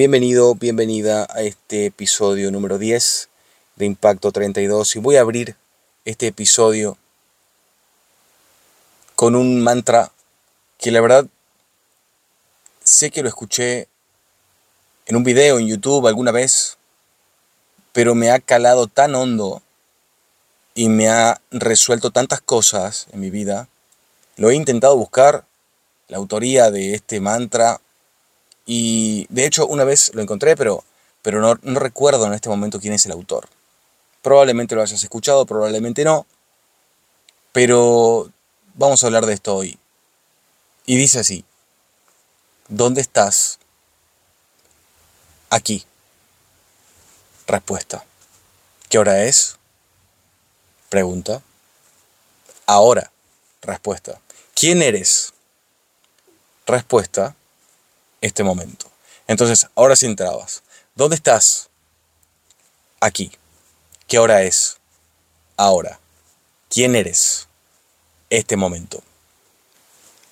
Bienvenido, bienvenida a este episodio número 10 de Impacto 32 y voy a abrir este episodio con un mantra que la verdad sé que lo escuché en un video en YouTube alguna vez, pero me ha calado tan hondo y me ha resuelto tantas cosas en mi vida. Lo he intentado buscar, la autoría de este mantra y de hecho una vez lo encontré, pero, pero no, no recuerdo en este momento quién es el autor. Probablemente lo hayas escuchado, probablemente no. Pero vamos a hablar de esto hoy. Y dice así, ¿dónde estás? Aquí. Respuesta. ¿Qué hora es? Pregunta. Ahora. Respuesta. ¿Quién eres? Respuesta este momento. Entonces, ahora sin trabas. ¿Dónde estás? Aquí. ¿Qué hora es? Ahora. ¿Quién eres? Este momento.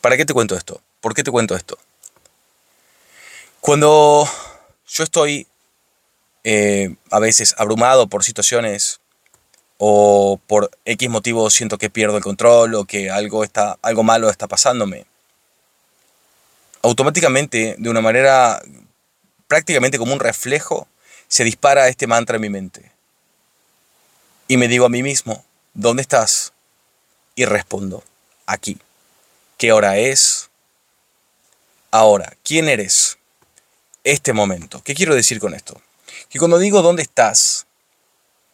¿Para qué te cuento esto? ¿Por qué te cuento esto? Cuando yo estoy eh, a veces abrumado por situaciones o por X motivo siento que pierdo el control o que algo, está, algo malo está pasándome, automáticamente, de una manera prácticamente como un reflejo, se dispara este mantra en mi mente. Y me digo a mí mismo, ¿dónde estás? Y respondo, aquí. ¿Qué hora es? Ahora, ¿quién eres? Este momento. ¿Qué quiero decir con esto? Que cuando digo dónde estás,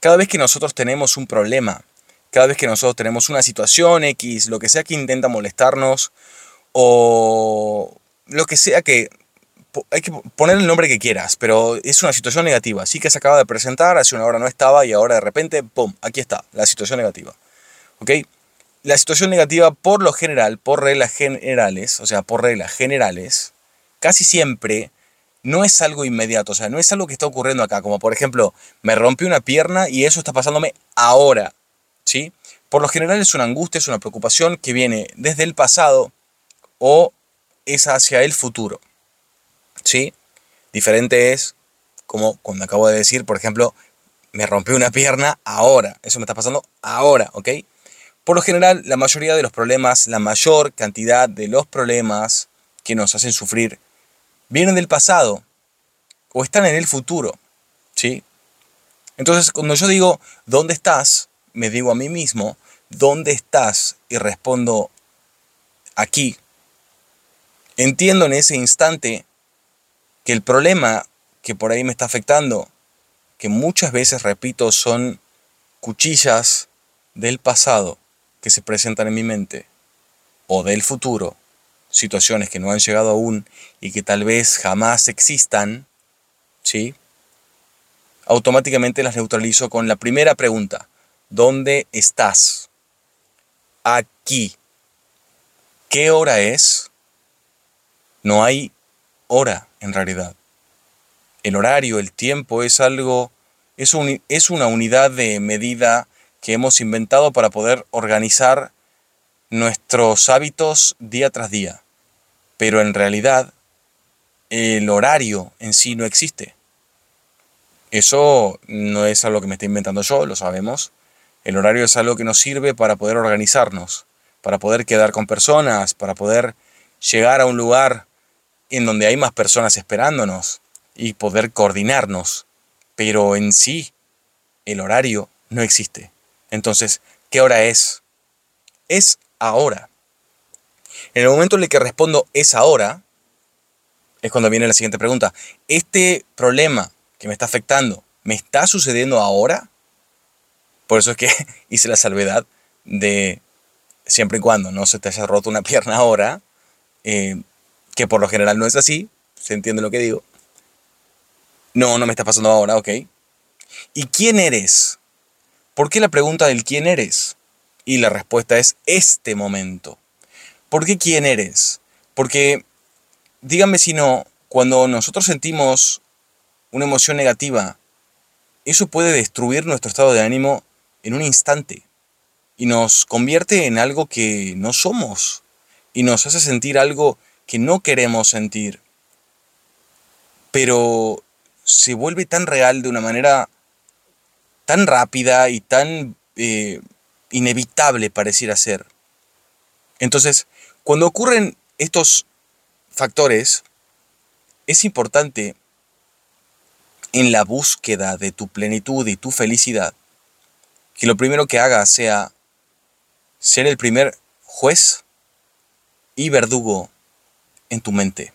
cada vez que nosotros tenemos un problema, cada vez que nosotros tenemos una situación X, lo que sea que intenta molestarnos, o, lo que sea que... Hay que poner el nombre que quieras, pero es una situación negativa. Sí que se acaba de presentar, hace una hora no estaba y ahora de repente, ¡pum!, aquí está, la situación negativa. ¿Ok? La situación negativa por lo general, por reglas generales, o sea, por reglas generales, casi siempre no es algo inmediato, o sea, no es algo que está ocurriendo acá, como por ejemplo, me rompí una pierna y eso está pasándome ahora, ¿sí? Por lo general es una angustia, es una preocupación que viene desde el pasado o es hacia el futuro. ¿Sí? Diferente es como cuando acabo de decir, por ejemplo, me rompí una pierna ahora. Eso me está pasando ahora, ¿ok? Por lo general, la mayoría de los problemas, la mayor cantidad de los problemas que nos hacen sufrir, vienen del pasado o están en el futuro, ¿sí? Entonces, cuando yo digo, ¿dónde estás? Me digo a mí mismo, ¿dónde estás? Y respondo, aquí, Entiendo en ese instante que el problema que por ahí me está afectando, que muchas veces, repito, son cuchillas del pasado que se presentan en mi mente, o del futuro, situaciones que no han llegado aún y que tal vez jamás existan, ¿sí? Automáticamente las neutralizo con la primera pregunta. ¿Dónde estás? Aquí. ¿Qué hora es? No hay hora en realidad. El horario, el tiempo es algo, es, es una unidad de medida que hemos inventado para poder organizar nuestros hábitos día tras día. Pero en realidad el horario en sí no existe. Eso no es algo que me esté inventando yo, lo sabemos. El horario es algo que nos sirve para poder organizarnos, para poder quedar con personas, para poder llegar a un lugar en donde hay más personas esperándonos y poder coordinarnos. Pero en sí, el horario no existe. Entonces, ¿qué hora es? Es ahora. En el momento en el que respondo es ahora, es cuando viene la siguiente pregunta. ¿Este problema que me está afectando me está sucediendo ahora? Por eso es que hice la salvedad de siempre y cuando no se te haya roto una pierna ahora, eh, que por lo general no es así, se entiende lo que digo. No, no me está pasando ahora, ok. ¿Y quién eres? ¿Por qué la pregunta del quién eres? Y la respuesta es este momento. ¿Por qué quién eres? Porque, díganme si no, cuando nosotros sentimos una emoción negativa, eso puede destruir nuestro estado de ánimo en un instante y nos convierte en algo que no somos y nos hace sentir algo que no queremos sentir. pero se vuelve tan real de una manera tan rápida y tan eh, inevitable pareciera ser. Entonces, cuando ocurren estos factores, es importante en la búsqueda de tu plenitud y tu felicidad, que lo primero que hagas sea ser el primer juez y verdugo en tu mente.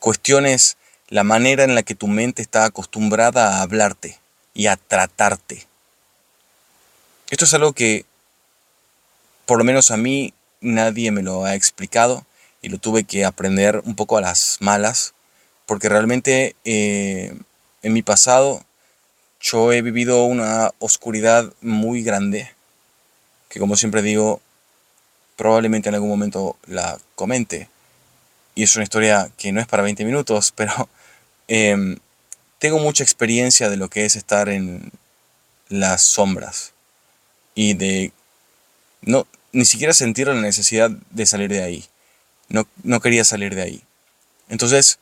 Cuestiones la manera en la que tu mente está acostumbrada a hablarte y a tratarte. Esto es algo que, por lo menos a mí, nadie me lo ha explicado y lo tuve que aprender un poco a las malas, porque realmente eh, en mi pasado yo he vivido una oscuridad muy grande, que como siempre digo, probablemente en algún momento la comente. Y es una historia que no es para 20 minutos, pero em, tengo mucha experiencia de lo que es estar en las sombras y de no ni siquiera sentir la necesidad de salir de ahí. No, no quería salir de ahí. Entonces,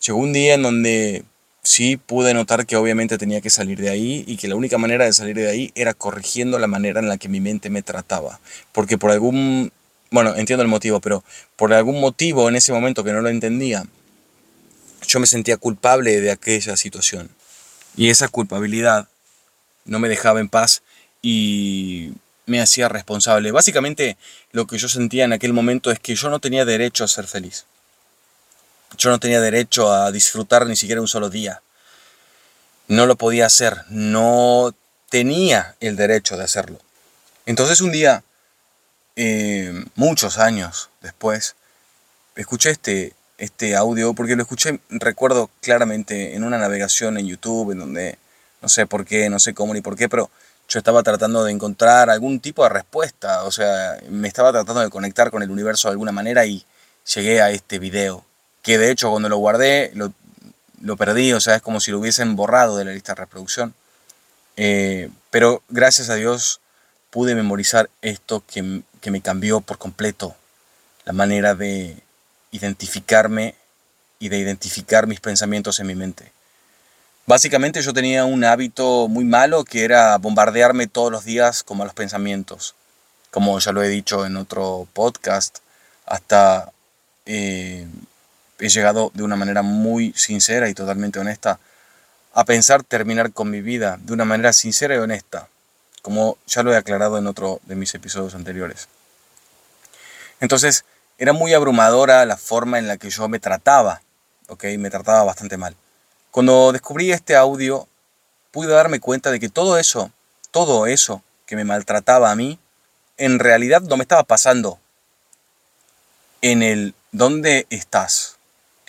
llegó un día en donde sí pude notar que obviamente tenía que salir de ahí y que la única manera de salir de ahí era corrigiendo la manera en la que mi mente me trataba. Porque por algún, bueno, entiendo el motivo, pero por algún motivo en ese momento que no lo entendía, yo me sentía culpable de aquella situación. Y esa culpabilidad no me dejaba en paz y me hacía responsable. Básicamente lo que yo sentía en aquel momento es que yo no tenía derecho a ser feliz. Yo no tenía derecho a disfrutar ni siquiera un solo día. No lo podía hacer, no tenía el derecho de hacerlo. Entonces un día, eh, muchos años después, escuché este, este audio porque lo escuché, recuerdo claramente, en una navegación en YouTube, en donde no sé por qué, no sé cómo ni por qué, pero yo estaba tratando de encontrar algún tipo de respuesta, o sea, me estaba tratando de conectar con el universo de alguna manera y llegué a este video que de hecho cuando lo guardé lo, lo, perdí, o sea, es como si lo hubiesen borrado de la lista de reproducción. Eh, pero gracias a Dios pude memorizar esto que, que me cambió por completo la manera de identificarme y de identificar mis pensamientos en mi mente. Básicamente yo tenía un hábito muy malo que era bombardearme todos los días con malos pensamientos. Como ya lo he dicho en otro podcast, hasta eh, he llegado de una manera muy sincera y totalmente honesta a pensar terminar con mi vida de una manera sincera y honesta, como ya lo he aclarado en otro de mis episodios anteriores. Entonces, era muy abrumadora la forma en la que yo me trataba, ¿ok? Me trataba bastante mal. Cuando descubrí este audio, pude darme cuenta de que todo eso, todo eso que me maltrataba a mí, en realidad no me estaba pasando en el ¿dónde estás?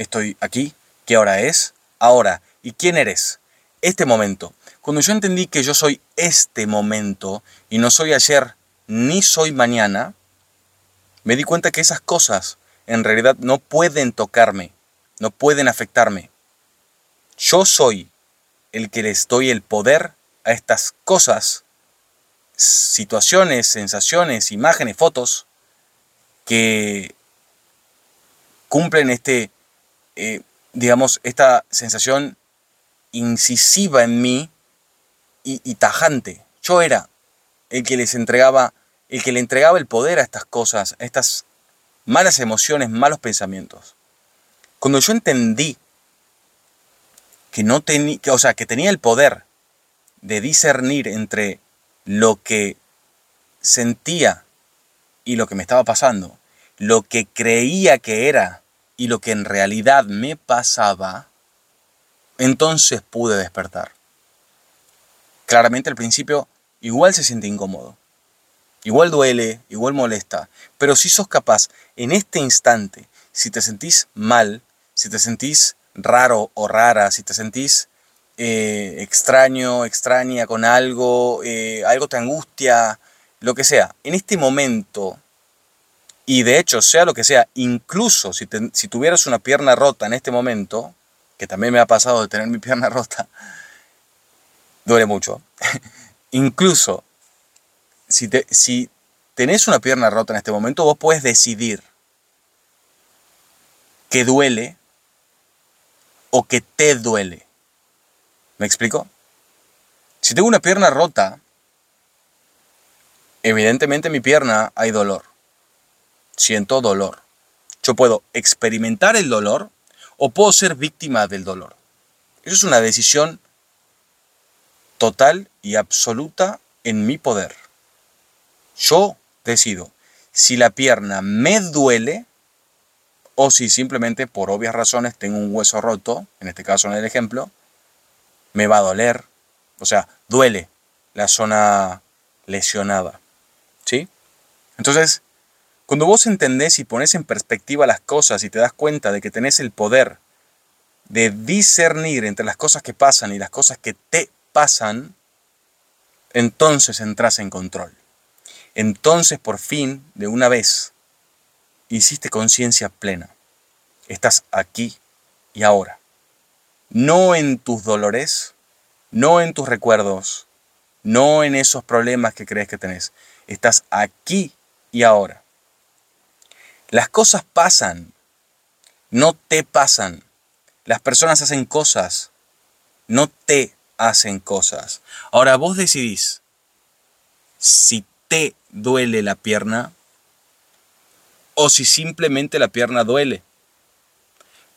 Estoy aquí, qué hora es, ahora, y quién eres, este momento. Cuando yo entendí que yo soy este momento y no soy ayer ni soy mañana, me di cuenta que esas cosas en realidad no pueden tocarme, no pueden afectarme. Yo soy el que les doy el poder a estas cosas, situaciones, sensaciones, imágenes, fotos que cumplen este eh, digamos, esta sensación incisiva en mí y, tajante. Yo era el que les entregaba, el que le entregaba el poder a estas cosas, a estas malas emociones, malos pensamientos. Cuando yo entendí que no tenía, o sea, que tenía el poder de discernir entre lo que sentía y lo que me estaba pasando, lo que creía que era y lo que en realidad me pasaba, entonces pude despertar. Claramente al principio igual se siente incómodo, igual duele, igual molesta, pero si sos capaz en este instante, si te sentís mal, si te sentís raro o rara, si te sentís eh, extraño, extraña con algo, eh, algo te angustia, lo que sea, en este momento y de hecho, sea lo que sea, incluso si, si tuvieras una pierna rota en este momento, que también me ha pasado de tener mi pierna rota, duele mucho. incluso si, te, si tenés una pierna rota en este momento, vos puedes decidir que duele o que te duele. ¿Me explico? Si tengo una pierna rota, evidentemente en mi pierna hay dolor. Siento dolor. Yo puedo experimentar el dolor o puedo ser víctima del dolor. Eso es una decisión total y absoluta en mi poder. Yo decido si la pierna me duele o si simplemente por obvias razones tengo un hueso roto, en este caso en el ejemplo, me va a doler, o sea, duele la zona lesionada. ¿Sí? Entonces, cuando vos entendés y pones en perspectiva las cosas y te das cuenta de que tenés el poder de discernir entre las cosas que pasan y las cosas que te pasan, entonces entras en control. Entonces, por fin, de una vez, hiciste conciencia plena. Estás aquí y ahora. No en tus dolores, no en tus recuerdos, no en esos problemas que crees que tenés. Estás aquí y ahora. Las cosas pasan, no te pasan. Las personas hacen cosas, no te hacen cosas. Ahora vos decidís si te duele la pierna o si simplemente la pierna duele.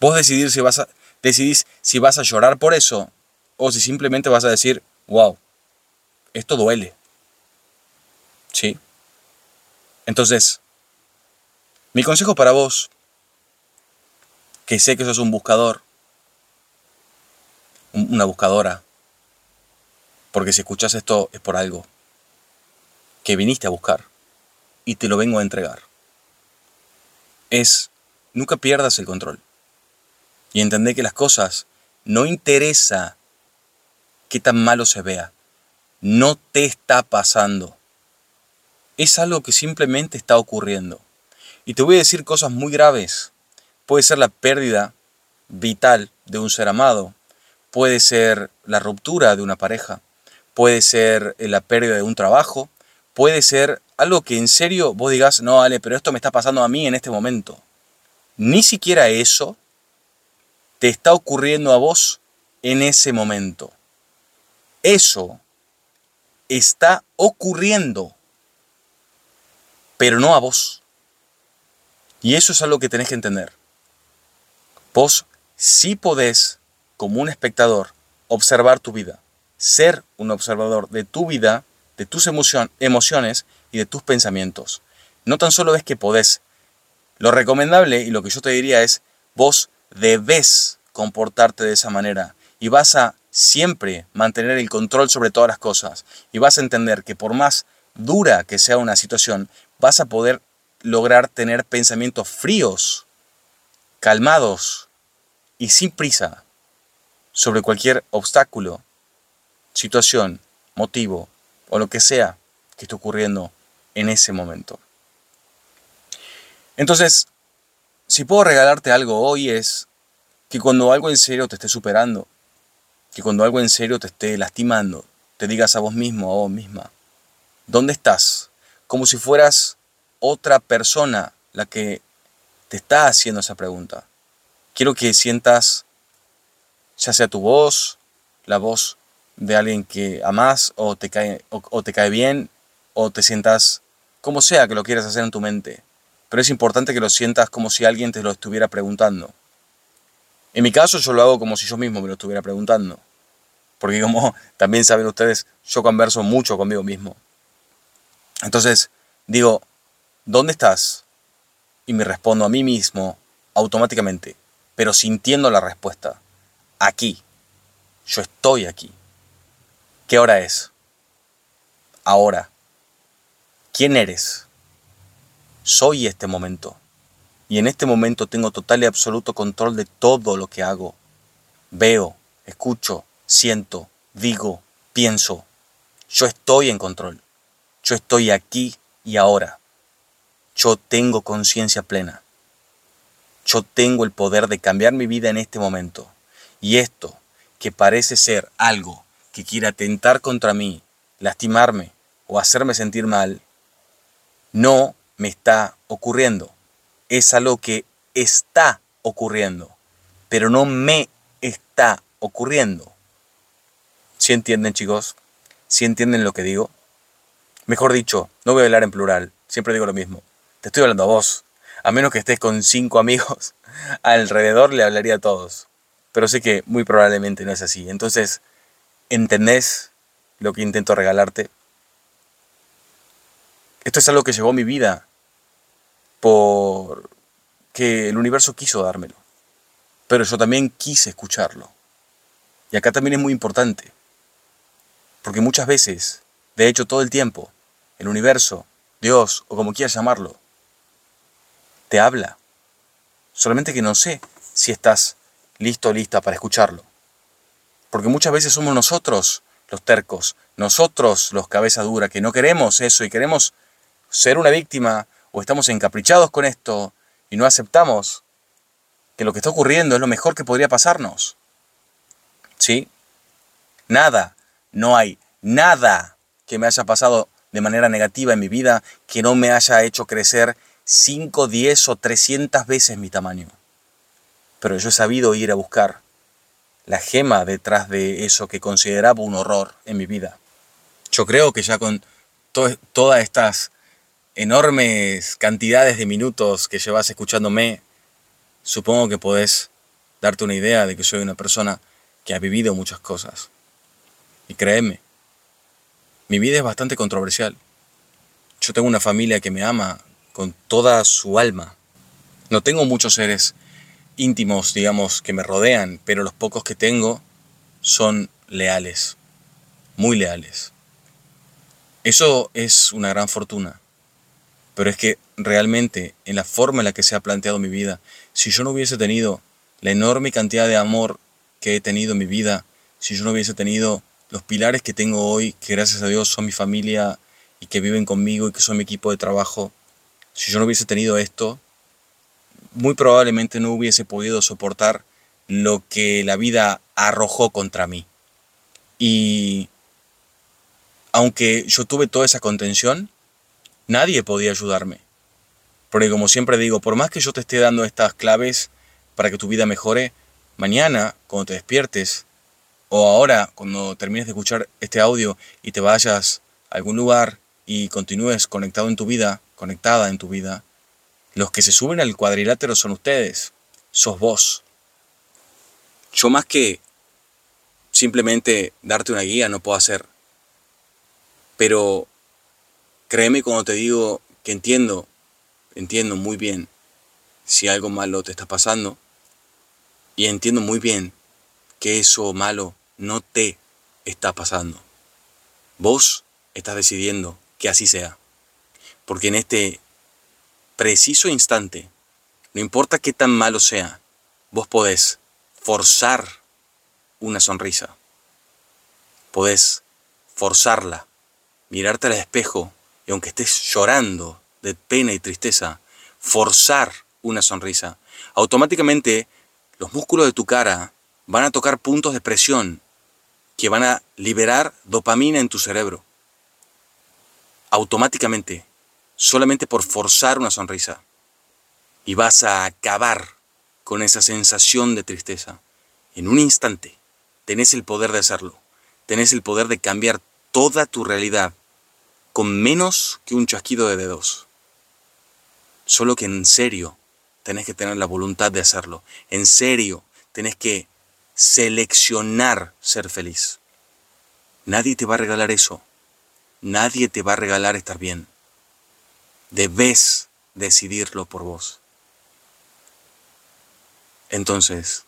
Vos decidís si vas a, decidís si vas a llorar por eso o si simplemente vas a decir, wow, esto duele. ¿Sí? Entonces, mi consejo para vos, que sé que sos un buscador, una buscadora, porque si escuchas esto es por algo que viniste a buscar y te lo vengo a entregar. Es, nunca pierdas el control y entender que las cosas no interesa qué tan malo se vea, no te está pasando. Es algo que simplemente está ocurriendo. Y te voy a decir cosas muy graves. Puede ser la pérdida vital de un ser amado, puede ser la ruptura de una pareja, puede ser la pérdida de un trabajo, puede ser algo que en serio vos digas, no, Ale, pero esto me está pasando a mí en este momento. Ni siquiera eso te está ocurriendo a vos en ese momento. Eso está ocurriendo, pero no a vos. Y eso es algo que tenés que entender. Vos sí podés, como un espectador, observar tu vida, ser un observador de tu vida de tus emociones y de tus pensamientos. No tan solo es que podés. Lo recomendable y lo que yo te diría es, vos debes comportarte de esa manera y vas a siempre mantener el control sobre todas las cosas y vas a entender que por más dura que sea una situación, vas a poder lograr tener pensamientos fríos, calmados y sin prisa sobre cualquier obstáculo, situación, motivo o lo que sea que esté ocurriendo en ese momento. Entonces, si puedo regalarte algo hoy es que cuando algo en serio te esté superando, que cuando algo en serio te esté lastimando, te digas a vos mismo, a vos misma, ¿dónde estás? Como si fueras otra persona la que te está haciendo esa pregunta. Quiero que sientas, ya sea tu voz, la voz de alguien que amas o te cae, o, te cae bien o te sientas como sea que lo quieras hacer en tu mente. Pero es importante que lo sientas como si alguien te lo estuviera preguntando. En mi caso yo lo hago como si yo mismo me lo estuviera preguntando. Porque como también saben ustedes, yo converso mucho conmigo mismo. Entonces digo, ¿dónde estás? Y me respondo a mí mismo automáticamente, pero sintiendo la respuesta. Aquí. Yo estoy aquí. ¿Qué hora es? Ahora. ¿Quién eres? Soy este momento. Y en este momento tengo total y absoluto control de todo lo que hago. Veo, escucho, siento, digo, pienso. Yo estoy en control. Yo estoy aquí y ahora. Yo tengo conciencia plena. Yo tengo el poder de cambiar mi vida en este momento. Y esto, que parece ser algo que quiera atentar contra mí, lastimarme o hacerme sentir mal, no me está ocurriendo. Es algo que está ocurriendo, pero no me está ocurriendo. ¿Sí entienden, chicos? ¿Sí entienden lo que digo? Mejor dicho, no voy a hablar en plural, siempre digo lo mismo. Estoy hablando a vos. A menos que estés con cinco amigos alrededor, le hablaría a todos. Pero sé que muy probablemente no es así. Entonces, ¿entendés lo que intento regalarte? Esto es algo que llegó a mi vida por que el universo quiso dármelo. Pero yo también quise escucharlo. Y acá también es muy importante. Porque muchas veces, de hecho todo el tiempo, el universo, Dios o como quieras llamarlo, te habla. Solamente que no sé si estás listo o lista para escucharlo. Porque muchas veces somos nosotros los tercos, nosotros los cabeza dura, que no queremos eso y queremos ser una víctima o estamos encaprichados con esto y no aceptamos que lo que está ocurriendo es lo mejor que podría pasarnos. ¿Sí? Nada, no hay nada que me haya pasado de manera negativa en mi vida que no me haya hecho crecer 5, 10 o 300 veces mi tamaño. Pero yo he sabido ir a buscar la gema detrás de eso que consideraba un horror en mi vida. Yo creo que ya con todas estas enormes cantidades de minutos que llevas escuchándome, supongo que podés darte una idea de que soy una persona que ha vivido muchas cosas. Y créeme, mi vida es bastante controversial. Yo tengo una familia que me ama con toda su alma. No tengo muchos seres íntimos, digamos, que me rodean, pero los pocos que tengo son leales, muy leales. Eso es una gran fortuna, pero es que realmente en la forma en la que se ha planteado mi vida, si yo no hubiese tenido la enorme cantidad de amor que he tenido en mi vida, si yo no hubiese tenido los pilares que tengo hoy, que gracias a Dios son mi familia y que viven conmigo y que son mi equipo de trabajo, si yo no hubiese tenido esto, muy probablemente no hubiese podido soportar lo que la vida arrojó contra mí. Y aunque yo tuve toda esa contención, nadie podía ayudarme. Porque como siempre digo, por más que yo te esté dando estas claves para que tu vida mejore, mañana, cuando te despiertes, o ahora, cuando termines de escuchar este audio y te vayas a algún lugar y continúes conectado en tu vida, conectada en tu vida, los que se suben al cuadrilátero son ustedes, sos vos. Yo más que simplemente darte una guía no puedo hacer. Pero créeme cuando te digo que entiendo, entiendo muy bien si algo malo te está pasando y entiendo muy bien que eso malo no te está pasando. Vos estás decidiendo que así sea. Porque en este preciso instante, no importa qué tan malo sea, vos podés forzar una sonrisa. Podés forzarla, mirarte al espejo y aunque estés llorando de pena y tristeza, forzar una sonrisa. Automáticamente los músculos de tu cara van a tocar puntos de presión que van a liberar dopamina en tu cerebro. Automáticamente solamente por forzar una sonrisa. Y vas a acabar con esa sensación de tristeza. En un instante tenés el poder de hacerlo. Tenés el poder de cambiar toda tu realidad con menos que un chasquido de dedos. Solo que en serio tenés que tener la voluntad de hacerlo. En serio tenés que seleccionar ser feliz. Nadie te va a regalar eso. Nadie te va a regalar estar bien. Debes decidirlo por vos. Entonces,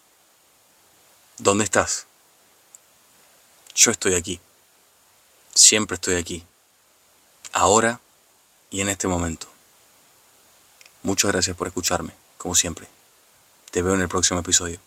¿dónde estás? Yo estoy aquí. Siempre estoy aquí. Ahora y en este momento. Muchas gracias por escucharme, como siempre. Te veo en el próximo episodio.